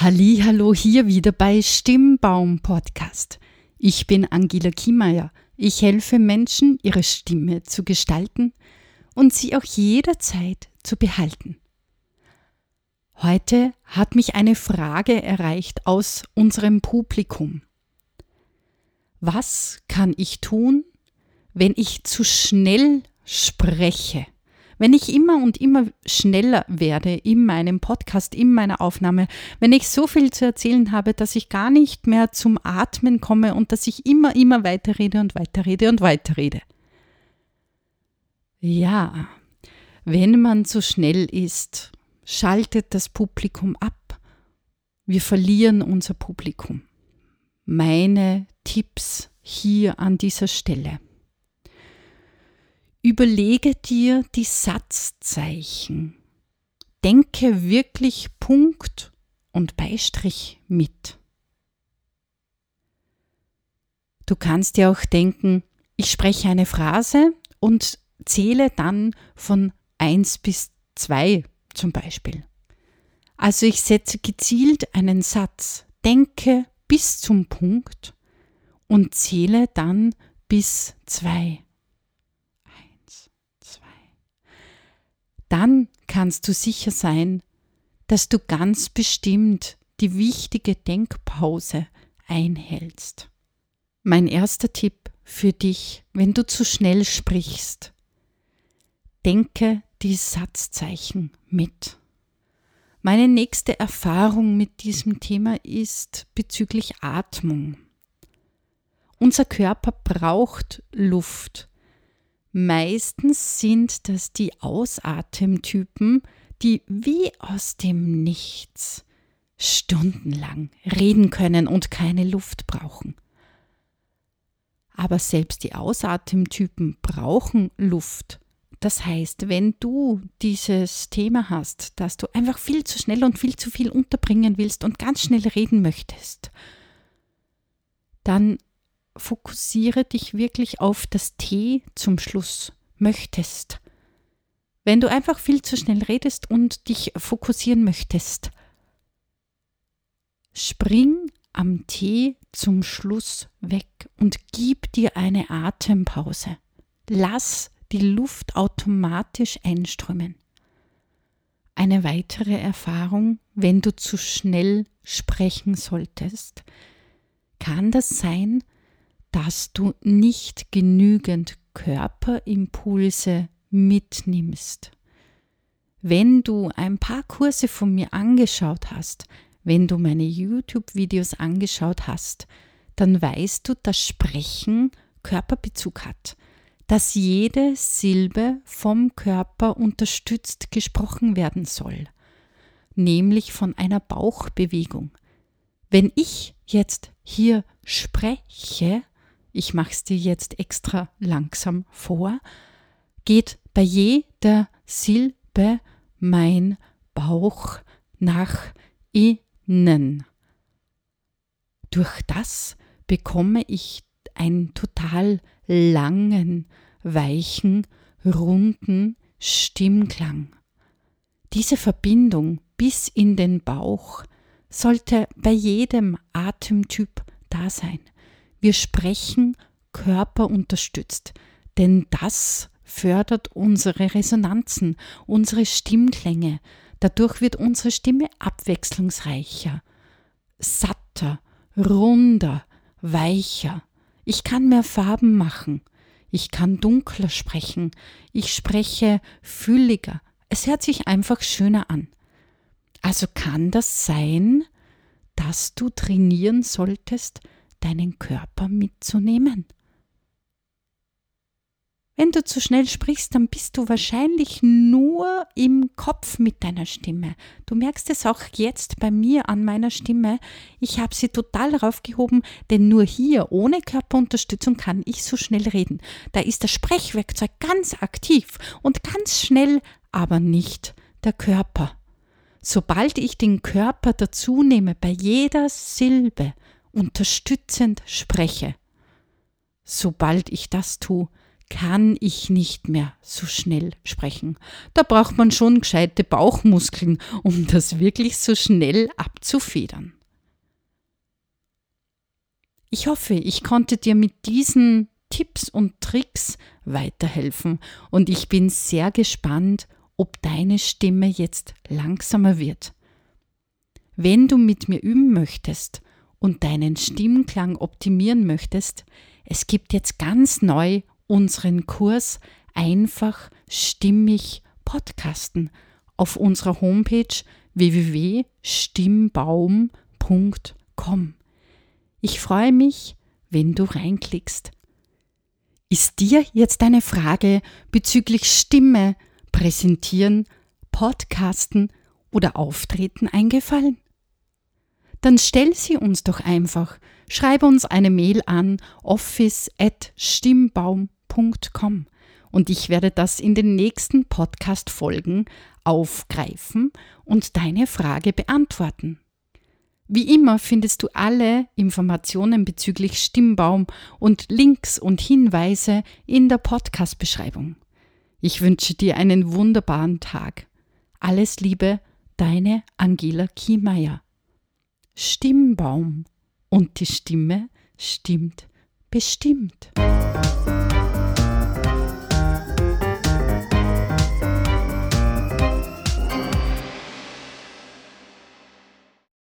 Hallo hier wieder bei Stimmbaum Podcast. Ich bin Angela Kiemeier. Ich helfe Menschen, ihre Stimme zu gestalten und sie auch jederzeit zu behalten. Heute hat mich eine Frage erreicht aus unserem Publikum. Was kann ich tun, wenn ich zu schnell spreche? Wenn ich immer und immer schneller werde in meinem Podcast, in meiner Aufnahme, wenn ich so viel zu erzählen habe, dass ich gar nicht mehr zum Atmen komme und dass ich immer, immer weiterrede und weiterrede und weiterrede. Ja, wenn man zu schnell ist, schaltet das Publikum ab. Wir verlieren unser Publikum. Meine Tipps hier an dieser Stelle. Überlege dir die Satzzeichen. Denke wirklich Punkt und Beistrich mit. Du kannst dir auch denken, ich spreche eine Phrase und zähle dann von 1 bis 2 zum Beispiel. Also ich setze gezielt einen Satz, denke bis zum Punkt und zähle dann bis 2. dann kannst du sicher sein, dass du ganz bestimmt die wichtige Denkpause einhältst. Mein erster Tipp für dich, wenn du zu schnell sprichst, denke die Satzzeichen mit. Meine nächste Erfahrung mit diesem Thema ist bezüglich Atmung. Unser Körper braucht Luft, Meistens sind das die Ausatemtypen, die wie aus dem Nichts stundenlang reden können und keine Luft brauchen. Aber selbst die Ausatemtypen brauchen Luft. Das heißt, wenn du dieses Thema hast, dass du einfach viel zu schnell und viel zu viel unterbringen willst und ganz schnell reden möchtest, dann fokussiere dich wirklich auf das T zum Schluss möchtest. Wenn du einfach viel zu schnell redest und dich fokussieren möchtest, spring am T zum Schluss weg und gib dir eine Atempause. Lass die Luft automatisch einströmen. Eine weitere Erfahrung, wenn du zu schnell sprechen solltest, kann das sein, dass du nicht genügend Körperimpulse mitnimmst. Wenn du ein paar Kurse von mir angeschaut hast, wenn du meine YouTube-Videos angeschaut hast, dann weißt du, dass Sprechen Körperbezug hat, dass jede Silbe vom Körper unterstützt gesprochen werden soll, nämlich von einer Bauchbewegung. Wenn ich jetzt hier spreche, ich mache es dir jetzt extra langsam vor, geht bei jeder Silbe mein Bauch nach innen. Durch das bekomme ich einen total langen, weichen, runden Stimmklang. Diese Verbindung bis in den Bauch sollte bei jedem Atemtyp da sein. Wir sprechen körperunterstützt, denn das fördert unsere Resonanzen, unsere Stimmklänge. Dadurch wird unsere Stimme abwechslungsreicher, satter, runder, weicher. Ich kann mehr Farben machen. Ich kann dunkler sprechen. Ich spreche fülliger. Es hört sich einfach schöner an. Also kann das sein, dass du trainieren solltest, deinen Körper mitzunehmen. Wenn du zu schnell sprichst, dann bist du wahrscheinlich nur im Kopf mit deiner Stimme. Du merkst es auch jetzt bei mir an meiner Stimme. Ich habe sie total raufgehoben, denn nur hier ohne Körperunterstützung kann ich so schnell reden. Da ist das Sprechwerkzeug ganz aktiv und ganz schnell, aber nicht der Körper. Sobald ich den Körper dazu nehme bei jeder Silbe, unterstützend spreche. Sobald ich das tue, kann ich nicht mehr so schnell sprechen. Da braucht man schon gescheite Bauchmuskeln, um das wirklich so schnell abzufedern. Ich hoffe, ich konnte dir mit diesen Tipps und Tricks weiterhelfen und ich bin sehr gespannt, ob deine Stimme jetzt langsamer wird. Wenn du mit mir üben möchtest und deinen Stimmklang optimieren möchtest, es gibt jetzt ganz neu unseren Kurs einfach stimmig podcasten auf unserer Homepage www.stimmbaum.com. Ich freue mich, wenn du reinklickst. Ist dir jetzt eine Frage bezüglich Stimme, Präsentieren, Podcasten oder Auftreten eingefallen? Dann stell sie uns doch einfach. Schreibe uns eine Mail an office@stimmbaum.com und ich werde das in den nächsten Podcast Folgen aufgreifen und deine Frage beantworten. Wie immer findest du alle Informationen bezüglich Stimmbaum und Links und Hinweise in der Podcast-Beschreibung. Ich wünsche dir einen wunderbaren Tag. Alles Liebe, deine Angela Kiemeier. Stimmbaum. Und die Stimme stimmt bestimmt.